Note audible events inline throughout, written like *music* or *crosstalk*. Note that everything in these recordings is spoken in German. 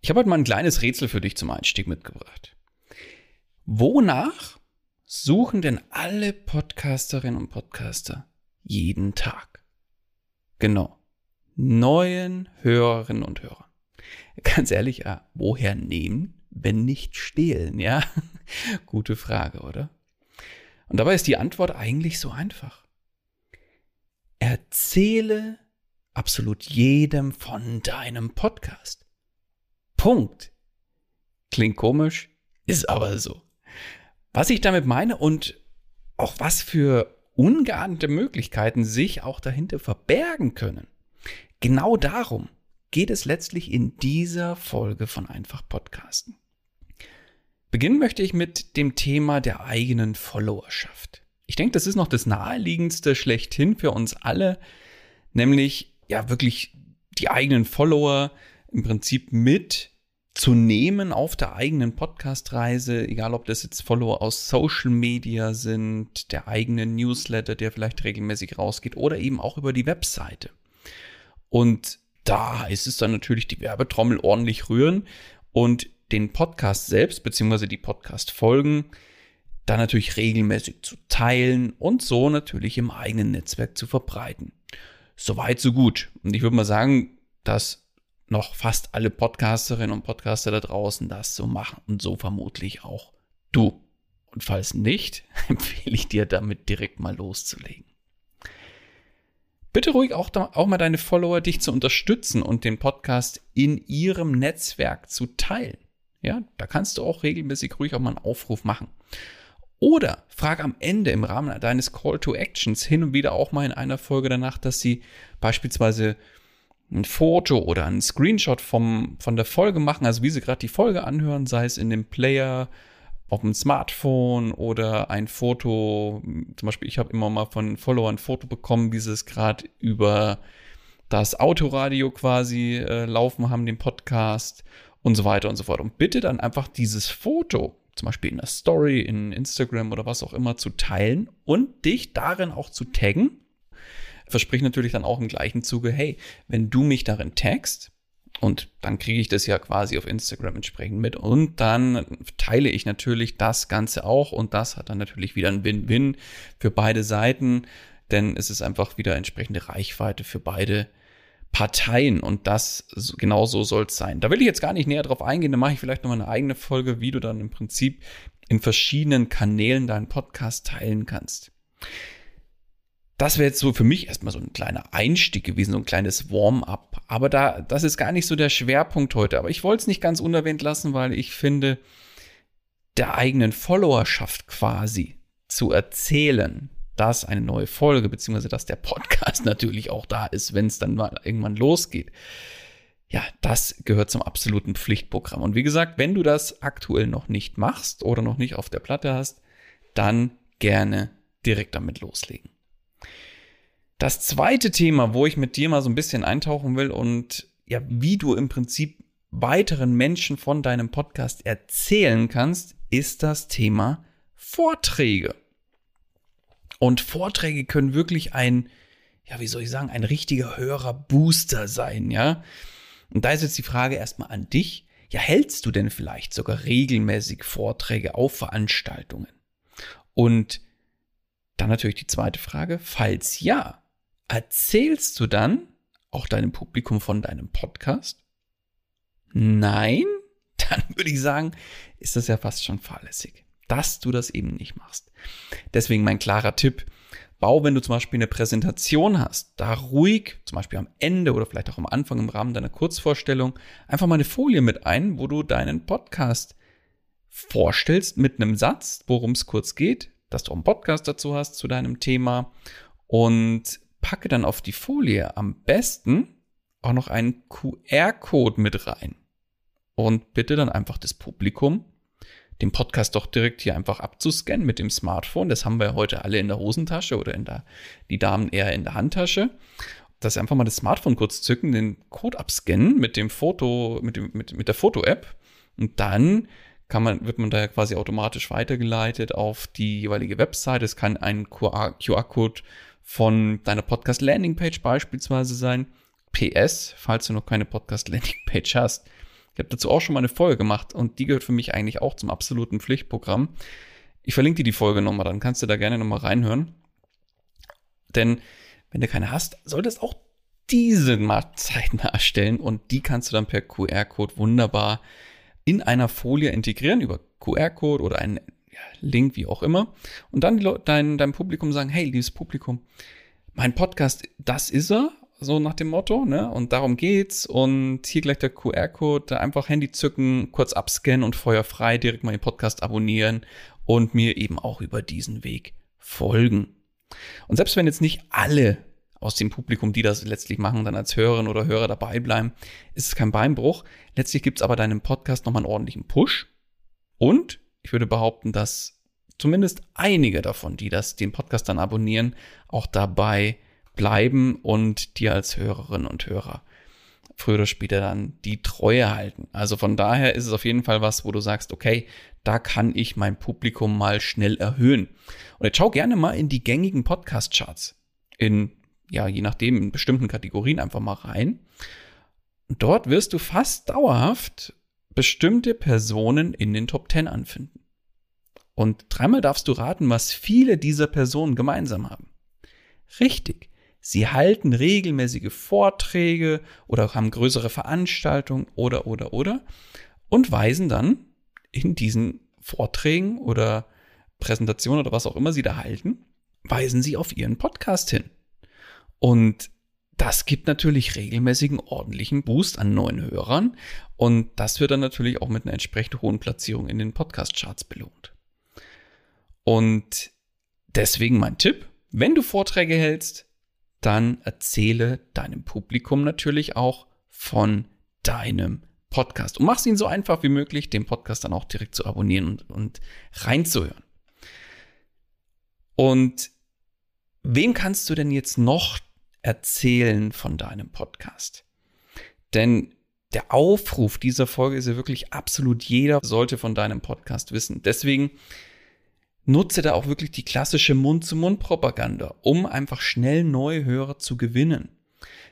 Ich habe heute mal ein kleines Rätsel für dich zum Einstieg mitgebracht. Wonach suchen denn alle Podcasterinnen und Podcaster jeden Tag? Genau. Neuen Hörerinnen und Hörern. Ganz ehrlich, ja, woher nehmen, wenn nicht stehlen, ja? *laughs* Gute Frage, oder? Und dabei ist die Antwort eigentlich so einfach. Erzähle absolut jedem von deinem Podcast. Punkt. Klingt komisch, ist aber so. Was ich damit meine und auch was für ungeahnte Möglichkeiten sich auch dahinter verbergen können. Genau darum geht es letztlich in dieser Folge von Einfach Podcasten. Beginnen möchte ich mit dem Thema der eigenen Followerschaft. Ich denke, das ist noch das naheliegendste schlechthin für uns alle, nämlich ja wirklich die eigenen Follower im Prinzip mit zu nehmen auf der eigenen Podcast-Reise, egal ob das jetzt Follower aus Social Media sind, der eigene Newsletter, der vielleicht regelmäßig rausgeht oder eben auch über die Webseite. Und da ist es dann natürlich die Werbetrommel ordentlich rühren und den Podcast selbst, beziehungsweise die Podcast-Folgen, dann natürlich regelmäßig zu teilen und so natürlich im eigenen Netzwerk zu verbreiten. Soweit, so gut. Und ich würde mal sagen, dass noch fast alle Podcasterinnen und Podcaster da draußen das so machen und so vermutlich auch du. Und falls nicht, *laughs* empfehle ich dir damit direkt mal loszulegen. Bitte ruhig auch, auch mal deine Follower, dich zu unterstützen und den Podcast in ihrem Netzwerk zu teilen. Ja, da kannst du auch regelmäßig ruhig auch mal einen Aufruf machen. Oder frag am Ende im Rahmen deines Call to Actions hin und wieder auch mal in einer Folge danach, dass sie beispielsweise ein Foto oder ein Screenshot vom, von der Folge machen, also wie sie gerade die Folge anhören, sei es in dem Player, auf dem Smartphone oder ein Foto, zum Beispiel ich habe immer mal von Followern ein Foto bekommen, wie sie es gerade über das Autoradio quasi äh, laufen haben, den Podcast und so weiter und so fort. Und bitte dann einfach dieses Foto, zum Beispiel in der Story, in Instagram oder was auch immer, zu teilen und dich darin auch zu taggen versprich natürlich dann auch im gleichen Zuge, hey, wenn du mich darin tagst, und dann kriege ich das ja quasi auf Instagram entsprechend mit. Und dann teile ich natürlich das Ganze auch. Und das hat dann natürlich wieder ein Win-Win für beide Seiten. Denn es ist einfach wieder entsprechende Reichweite für beide Parteien. Und das genau so soll es sein. Da will ich jetzt gar nicht näher drauf eingehen. Da mache ich vielleicht nochmal eine eigene Folge, wie du dann im Prinzip in verschiedenen Kanälen deinen Podcast teilen kannst das wäre jetzt so für mich erstmal so ein kleiner Einstieg gewesen, so ein kleines Warm-up. Aber da, das ist gar nicht so der Schwerpunkt heute. Aber ich wollte es nicht ganz unerwähnt lassen, weil ich finde, der eigenen Followerschaft quasi zu erzählen, dass eine neue Folge, beziehungsweise dass der Podcast *laughs* natürlich auch da ist, wenn es dann mal irgendwann losgeht. Ja, das gehört zum absoluten Pflichtprogramm. Und wie gesagt, wenn du das aktuell noch nicht machst oder noch nicht auf der Platte hast, dann gerne direkt damit loslegen. Das zweite Thema, wo ich mit dir mal so ein bisschen eintauchen will und ja, wie du im Prinzip weiteren Menschen von deinem Podcast erzählen kannst, ist das Thema Vorträge. Und Vorträge können wirklich ein, ja, wie soll ich sagen, ein richtiger Hörerbooster sein, ja. Und da ist jetzt die Frage erstmal an dich. Ja, hältst du denn vielleicht sogar regelmäßig Vorträge auf Veranstaltungen? Und dann natürlich die zweite Frage, falls ja, erzählst du dann auch deinem Publikum von deinem Podcast? Nein? *laughs* Dann würde ich sagen, ist das ja fast schon fahrlässig, dass du das eben nicht machst. Deswegen mein klarer Tipp, bau, wenn du zum Beispiel eine Präsentation hast, da ruhig, zum Beispiel am Ende oder vielleicht auch am Anfang im Rahmen deiner Kurzvorstellung, einfach mal eine Folie mit ein, wo du deinen Podcast vorstellst mit einem Satz, worum es kurz geht, dass du auch einen Podcast dazu hast zu deinem Thema und packe dann auf die Folie am besten auch noch einen QR-Code mit rein. Und bitte dann einfach das Publikum, den Podcast doch direkt hier einfach abzuscannen mit dem Smartphone. Das haben wir heute alle in der Hosentasche oder in der, die Damen eher in der Handtasche. Dass einfach mal das Smartphone kurz zücken, den Code abscannen mit dem Foto, mit, dem, mit, mit der Foto-App. Und dann kann man, wird man da quasi automatisch weitergeleitet auf die jeweilige Website. Es kann ein QR-Code von deiner Podcast-Landing-Page beispielsweise sein. PS, falls du noch keine Podcast-Landing-Page hast. Ich habe dazu auch schon mal eine Folge gemacht und die gehört für mich eigentlich auch zum absoluten Pflichtprogramm. Ich verlinke dir die Folge nochmal, dann kannst du da gerne nochmal reinhören. Denn wenn du keine hast, solltest auch diese mal zeitnah *laughs* erstellen und die kannst du dann per QR-Code wunderbar in einer Folie integrieren über QR-Code oder einen Link, wie auch immer. Und dann dein, dein Publikum sagen, hey, liebes Publikum, mein Podcast, das ist er, so nach dem Motto, ne? Und darum geht's. Und hier gleich der QR-Code, einfach Handy zücken, kurz abscannen und feuerfrei direkt mal den Podcast abonnieren und mir eben auch über diesen Weg folgen. Und selbst wenn jetzt nicht alle aus dem Publikum, die das letztlich machen, dann als Hörerinnen oder Hörer dabei bleiben, ist es kein Beinbruch. Letztlich gibt's aber deinem Podcast nochmal einen ordentlichen Push. Und ich würde behaupten, dass zumindest einige davon, die das, den Podcast dann abonnieren, auch dabei bleiben und dir als Hörerinnen und Hörer früher oder später dann die Treue halten. Also von daher ist es auf jeden Fall was, wo du sagst, okay, da kann ich mein Publikum mal schnell erhöhen. Und jetzt schau gerne mal in die gängigen Podcast-Charts. In, ja, je nachdem, in bestimmten Kategorien einfach mal rein. Dort wirst du fast dauerhaft bestimmte Personen in den Top 10 anfinden. Und dreimal darfst du raten, was viele dieser Personen gemeinsam haben. Richtig. Sie halten regelmäßige Vorträge oder haben größere Veranstaltungen oder, oder, oder und weisen dann in diesen Vorträgen oder Präsentationen oder was auch immer sie da halten, weisen sie auf ihren Podcast hin. Und das gibt natürlich regelmäßigen ordentlichen Boost an neuen Hörern und das wird dann natürlich auch mit einer entsprechend hohen Platzierung in den Podcast-Charts belohnt. Und deswegen mein Tipp, wenn du Vorträge hältst, dann erzähle deinem Publikum natürlich auch von deinem Podcast und mach es ihnen so einfach wie möglich, den Podcast dann auch direkt zu abonnieren und, und reinzuhören. Und wem kannst du denn jetzt noch erzählen von deinem Podcast. Denn der Aufruf dieser Folge ist ja wirklich absolut jeder sollte von deinem Podcast wissen. Deswegen nutze da auch wirklich die klassische Mund-zu-Mund-Propaganda, um einfach schnell neue Hörer zu gewinnen.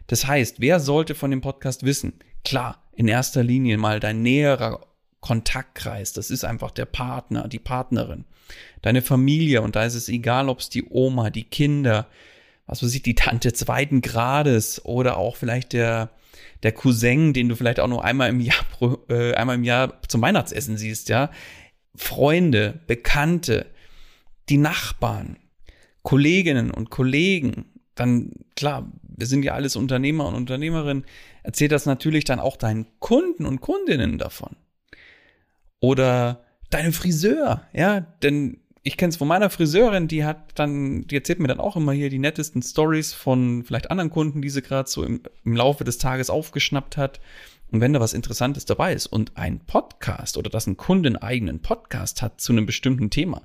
Das heißt, wer sollte von dem Podcast wissen? Klar, in erster Linie mal dein näherer Kontaktkreis. Das ist einfach der Partner, die Partnerin, deine Familie. Und da ist es egal, ob es die Oma, die Kinder, was weiß ich, die Tante zweiten Grades oder auch vielleicht der, der Cousin, den du vielleicht auch nur einmal im Jahr, äh, einmal im Jahr zum Weihnachtsessen siehst, ja. Freunde, Bekannte, die Nachbarn, Kolleginnen und Kollegen, dann klar, wir sind ja alles Unternehmer und Unternehmerinnen, erzähl das natürlich dann auch deinen Kunden und Kundinnen davon. Oder deinem Friseur, ja, denn ich kenne es von meiner Friseurin, die hat dann, die erzählt mir dann auch immer hier die nettesten Stories von vielleicht anderen Kunden, die sie gerade so im, im Laufe des Tages aufgeschnappt hat. Und wenn da was Interessantes dabei ist und ein Podcast oder dass ein Kunde einen eigenen Podcast hat zu einem bestimmten Thema,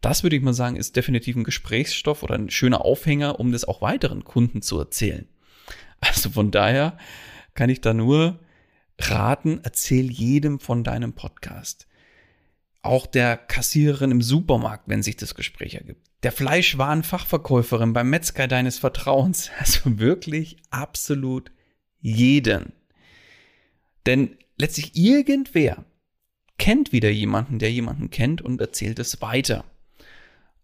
das würde ich mal sagen, ist definitiv ein Gesprächsstoff oder ein schöner Aufhänger, um das auch weiteren Kunden zu erzählen. Also von daher kann ich da nur raten, erzähl jedem von deinem Podcast auch der Kassiererin im Supermarkt, wenn sich das Gespräch ergibt, der Fleischwarenfachverkäuferin beim Metzger deines Vertrauens, *laughs* also wirklich absolut jeden. Denn letztlich irgendwer kennt wieder jemanden, der jemanden kennt und erzählt es weiter.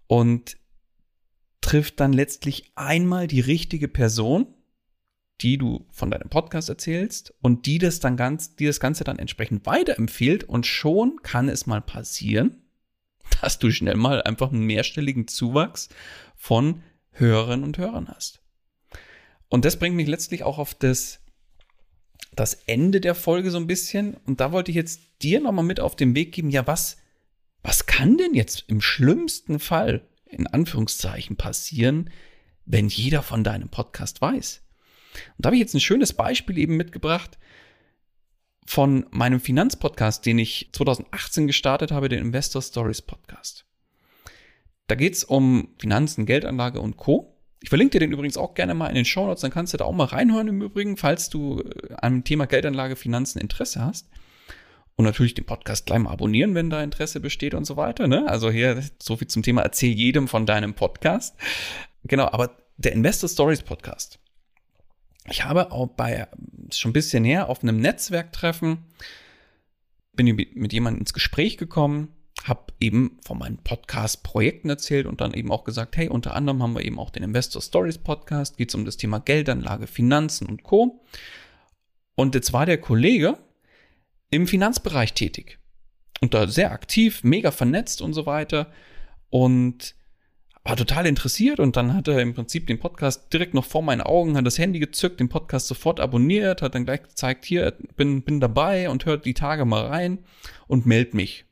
Und trifft dann letztlich einmal die richtige Person, die du von deinem Podcast erzählst und die das dann ganz, die das Ganze dann entsprechend weiterempfiehlt und schon kann es mal passieren, *laughs* dass du schnell mal einfach einen mehrstelligen Zuwachs von Hörerinnen und Hörern hast. Und das bringt mich letztlich auch auf das, das Ende der Folge so ein bisschen. Und da wollte ich jetzt dir nochmal mit auf den Weg geben, ja, was, was kann denn jetzt im schlimmsten Fall in Anführungszeichen passieren, wenn jeder von deinem Podcast weiß? Und da habe ich jetzt ein schönes Beispiel eben mitgebracht von meinem Finanzpodcast, den ich 2018 gestartet habe, den Investor Stories Podcast. Da geht es um Finanzen, Geldanlage und Co. Ich verlinke dir den übrigens auch gerne mal in den Show Notes, dann kannst du da auch mal reinhören im Übrigen, falls du äh, am Thema Geldanlage, Finanzen Interesse hast. Und natürlich den Podcast gleich mal abonnieren, wenn da Interesse besteht und so weiter. Ne? Also hier so viel zum Thema Erzähl jedem von deinem Podcast. Genau, aber der Investor Stories Podcast ich habe auch bei, schon ein bisschen her, auf einem Netzwerktreffen, bin mit jemandem ins Gespräch gekommen, habe eben von meinen Podcast-Projekten erzählt und dann eben auch gesagt, hey, unter anderem haben wir eben auch den Investor Stories Podcast, geht es um das Thema Geldanlage, Finanzen und Co. Und jetzt war der Kollege im Finanzbereich tätig und da sehr aktiv, mega vernetzt und so weiter. Und war total interessiert und dann hat er im Prinzip den Podcast direkt noch vor meinen Augen, hat das Handy gezückt, den Podcast sofort abonniert, hat dann gleich gezeigt, hier, bin, bin dabei und hört die Tage mal rein und meldet mich.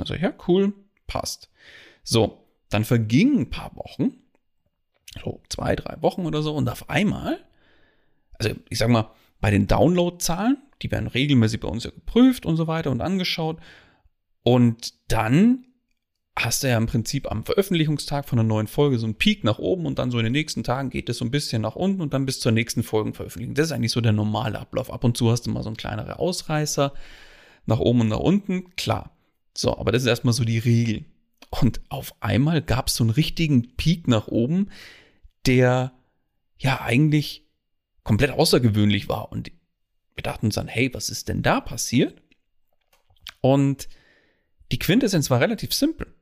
Also ja, cool, passt. So, dann vergingen ein paar Wochen, so zwei, drei Wochen oder so und auf einmal, also ich sag mal, bei den Downloadzahlen, die werden regelmäßig bei uns ja geprüft und so weiter und angeschaut und dann hast du ja im Prinzip am Veröffentlichungstag von einer neuen Folge so einen Peak nach oben und dann so in den nächsten Tagen geht es so ein bisschen nach unten und dann bis zur nächsten Folgenveröffentlichung. Das ist eigentlich so der normale Ablauf. Ab und zu hast du mal so ein kleinere Ausreißer nach oben und nach unten, klar. So, aber das ist erstmal so die Regel. Und auf einmal gab es so einen richtigen Peak nach oben, der ja eigentlich komplett außergewöhnlich war. Und wir dachten uns dann, hey, was ist denn da passiert? Und die Quintessenz war relativ simpel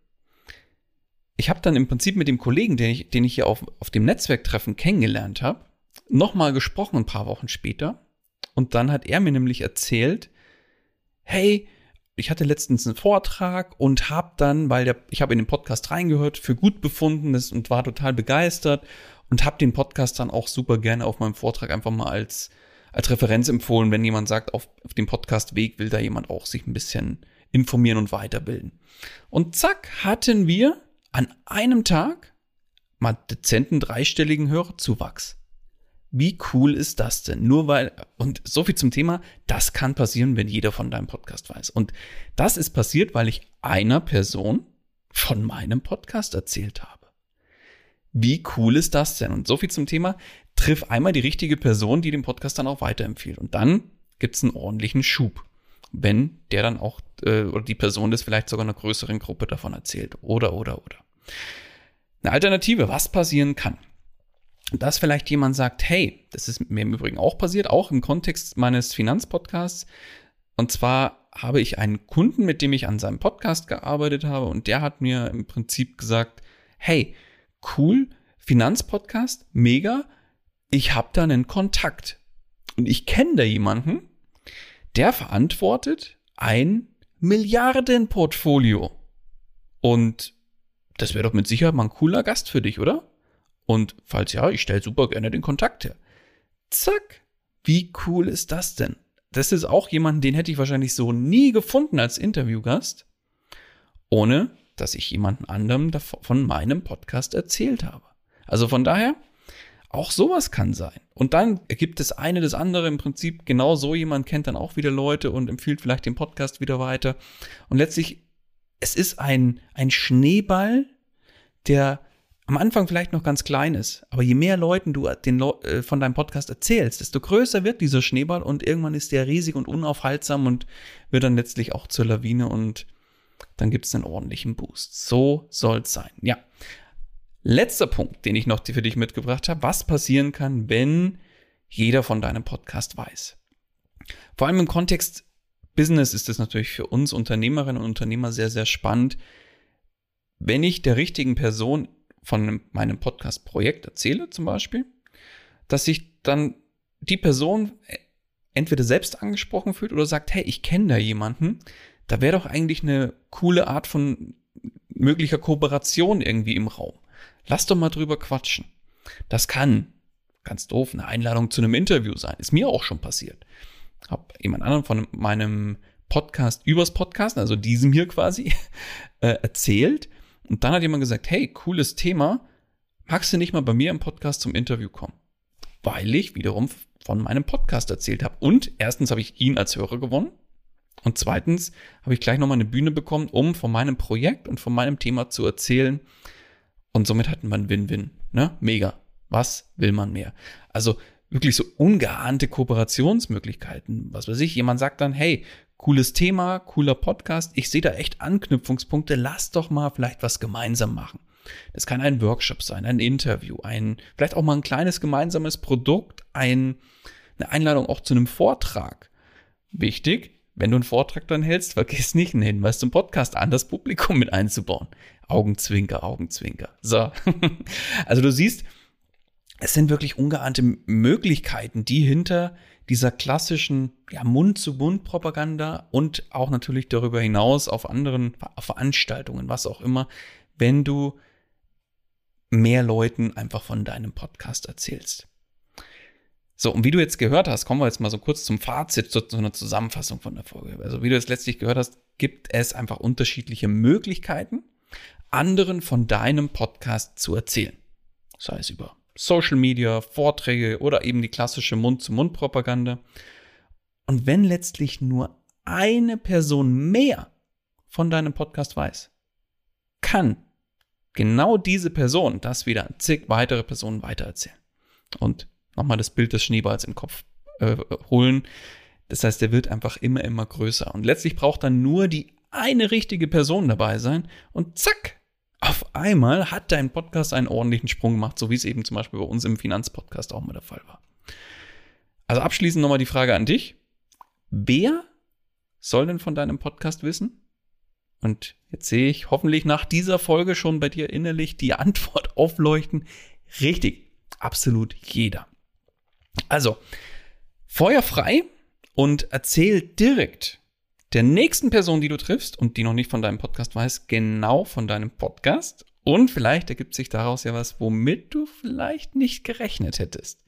ich habe dann im Prinzip mit dem Kollegen, den ich, den ich hier auf, auf dem Netzwerktreffen kennengelernt habe, nochmal gesprochen ein paar Wochen später. Und dann hat er mir nämlich erzählt, hey, ich hatte letztens einen Vortrag und habe dann, weil der, ich habe in den Podcast reingehört, für gut befunden und war total begeistert und habe den Podcast dann auch super gerne auf meinem Vortrag einfach mal als, als Referenz empfohlen, wenn jemand sagt, auf, auf dem Podcastweg will da jemand auch sich ein bisschen informieren und weiterbilden. Und zack, hatten wir an einem Tag mal dezenten dreistelligen Hörerzuwachs. Wie cool ist das denn? Nur weil, und so viel zum Thema, das kann passieren, wenn jeder von deinem Podcast weiß. Und das ist passiert, weil ich einer Person von meinem Podcast erzählt habe. Wie cool ist das denn? Und so viel zum Thema, triff einmal die richtige Person, die den Podcast dann auch weiterempfiehlt. Und dann gibt's einen ordentlichen Schub, wenn der dann auch, äh, oder die Person das vielleicht sogar einer größeren Gruppe davon erzählt. Oder, oder, oder. Eine Alternative, was passieren kann. Dass vielleicht jemand sagt, hey, das ist mir im Übrigen auch passiert, auch im Kontext meines Finanzpodcasts. Und zwar habe ich einen Kunden, mit dem ich an seinem Podcast gearbeitet habe und der hat mir im Prinzip gesagt, hey, cool, Finanzpodcast, mega, ich habe da einen Kontakt. Und ich kenne da jemanden, der verantwortet ein Milliardenportfolio. Und das wäre doch mit Sicherheit mal ein cooler Gast für dich, oder? Und falls ja, ich stelle super gerne den Kontakt her. Zack. Wie cool ist das denn? Das ist auch jemand, den hätte ich wahrscheinlich so nie gefunden als Interviewgast, ohne dass ich jemanden anderem von meinem Podcast erzählt habe. Also von daher, auch sowas kann sein. Und dann ergibt das eine das andere im Prinzip genau so. Jemand kennt dann auch wieder Leute und empfiehlt vielleicht den Podcast wieder weiter. Und letztlich, es ist ein, ein Schneeball, der am Anfang vielleicht noch ganz klein ist, aber je mehr Leuten du den, äh, von deinem Podcast erzählst, desto größer wird dieser Schneeball und irgendwann ist der riesig und unaufhaltsam und wird dann letztlich auch zur Lawine und dann gibt es einen ordentlichen Boost. So soll es sein. Ja. Letzter Punkt, den ich noch für dich mitgebracht habe, was passieren kann, wenn jeder von deinem Podcast weiß. Vor allem im Kontext Business ist es natürlich für uns Unternehmerinnen und Unternehmer sehr, sehr spannend, wenn ich der richtigen Person von meinem Podcast-Projekt erzähle, zum Beispiel, dass sich dann die Person entweder selbst angesprochen fühlt oder sagt, hey, ich kenne da jemanden, da wäre doch eigentlich eine coole Art von möglicher Kooperation irgendwie im Raum. Lass doch mal drüber quatschen. Das kann, ganz doof, eine Einladung zu einem Interview sein. Ist mir auch schon passiert. Hab jemand anderen von meinem Podcast übers Podcast, also diesem hier quasi, *laughs* äh, erzählt und dann hat jemand gesagt, hey, cooles Thema, magst du nicht mal bei mir im Podcast zum Interview kommen? Weil ich wiederum von meinem Podcast erzählt habe. Und erstens habe ich ihn als Hörer gewonnen. Und zweitens habe ich gleich nochmal eine Bühne bekommen, um von meinem Projekt und von meinem Thema zu erzählen. Und somit hatten ein Win-Win. Ne? Mega. Was will man mehr? Also wirklich so ungeahnte Kooperationsmöglichkeiten. Was weiß ich, jemand sagt dann, hey, cooles Thema, cooler Podcast. Ich sehe da echt Anknüpfungspunkte. Lass doch mal vielleicht was gemeinsam machen. Das kann ein Workshop sein, ein Interview, ein, vielleicht auch mal ein kleines gemeinsames Produkt, ein, eine Einladung auch zu einem Vortrag. Wichtig, wenn du einen Vortrag dann hältst, vergiss nicht einen Hinweis zum Podcast an das Publikum mit einzubauen. Augenzwinker, Augenzwinker. So. *laughs* also du siehst, es sind wirklich ungeahnte Möglichkeiten, die hinter dieser klassischen ja, Mund-zu-Mund-Propaganda und auch natürlich darüber hinaus auf anderen Veranstaltungen, was auch immer, wenn du mehr Leuten einfach von deinem Podcast erzählst. So, und wie du jetzt gehört hast, kommen wir jetzt mal so kurz zum Fazit, zu, zu einer Zusammenfassung von der Folge. Also, wie du es letztlich gehört hast, gibt es einfach unterschiedliche Möglichkeiten, anderen von deinem Podcast zu erzählen. Sei es über Social Media, Vorträge oder eben die klassische Mund-zu-Mund-Propaganda. Und wenn letztlich nur eine Person mehr von deinem Podcast weiß, kann genau diese Person das wieder an zig weitere Personen weitererzählen. Und nochmal das Bild des Schneeballs im Kopf äh, holen. Das heißt, der wird einfach immer, immer größer. Und letztlich braucht dann nur die eine richtige Person dabei sein und zack, auf einmal hat dein Podcast einen ordentlichen Sprung gemacht, so wie es eben zum Beispiel bei uns im Finanzpodcast auch mal der Fall war. Also abschließend nochmal die Frage an dich. Wer soll denn von deinem Podcast wissen? Und jetzt sehe ich hoffentlich nach dieser Folge schon bei dir innerlich die Antwort *laughs* aufleuchten. Richtig, absolut jeder. Also, Feuer frei und erzähl direkt der nächsten Person, die du triffst und die noch nicht von deinem Podcast weiß, genau von deinem Podcast. Und vielleicht ergibt sich daraus ja was, womit du vielleicht nicht gerechnet hättest.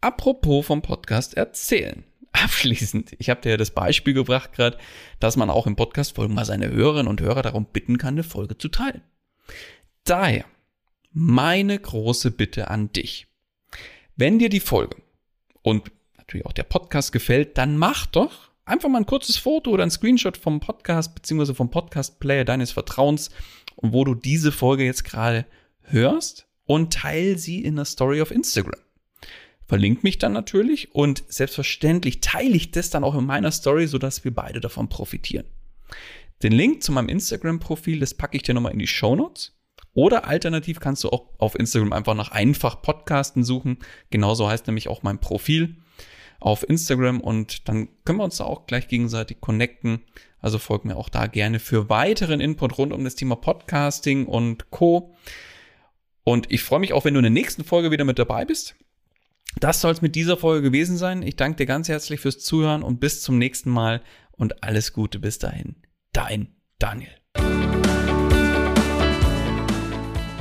Apropos vom Podcast erzählen. *laughs* Abschließend, ich habe dir ja das Beispiel gebracht gerade, dass man auch im Podcast-Folgen mal seine Hörerinnen und Hörer darum bitten kann, eine Folge zu teilen. Daher meine große Bitte an dich. Wenn dir die Folge und natürlich auch der Podcast gefällt, dann mach doch einfach mal ein kurzes Foto oder ein Screenshot vom Podcast beziehungsweise vom Podcast-Player deines Vertrauens, wo du diese Folge jetzt gerade hörst und teile sie in der Story auf Instagram. Verlink mich dann natürlich und selbstverständlich teile ich das dann auch in meiner Story, sodass wir beide davon profitieren. Den Link zu meinem Instagram-Profil, das packe ich dir nochmal in die Show Notes. Oder alternativ kannst du auch auf Instagram einfach nach einfach Podcasten suchen. Genauso heißt nämlich auch mein Profil auf Instagram und dann können wir uns da auch gleich gegenseitig connecten. Also folgt mir auch da gerne für weiteren Input rund um das Thema Podcasting und Co. Und ich freue mich auch, wenn du in der nächsten Folge wieder mit dabei bist. Das soll es mit dieser Folge gewesen sein. Ich danke dir ganz herzlich fürs Zuhören und bis zum nächsten Mal und alles Gute bis dahin. Dein Daniel.